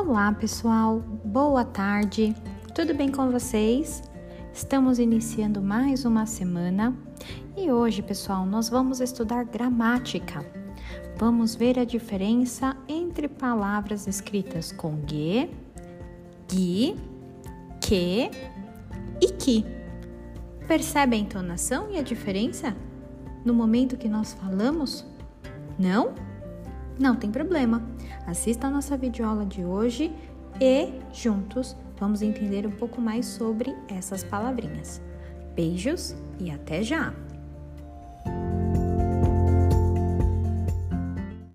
Olá, pessoal. Boa tarde. Tudo bem com vocês? Estamos iniciando mais uma semana e hoje, pessoal, nós vamos estudar gramática. Vamos ver a diferença entre palavras escritas com ge, gi, que e ki. Percebe a entonação e a diferença no momento que nós falamos? Não? Não tem problema. Assista a nossa videoaula de hoje e juntos vamos entender um pouco mais sobre essas palavrinhas. Beijos e até já!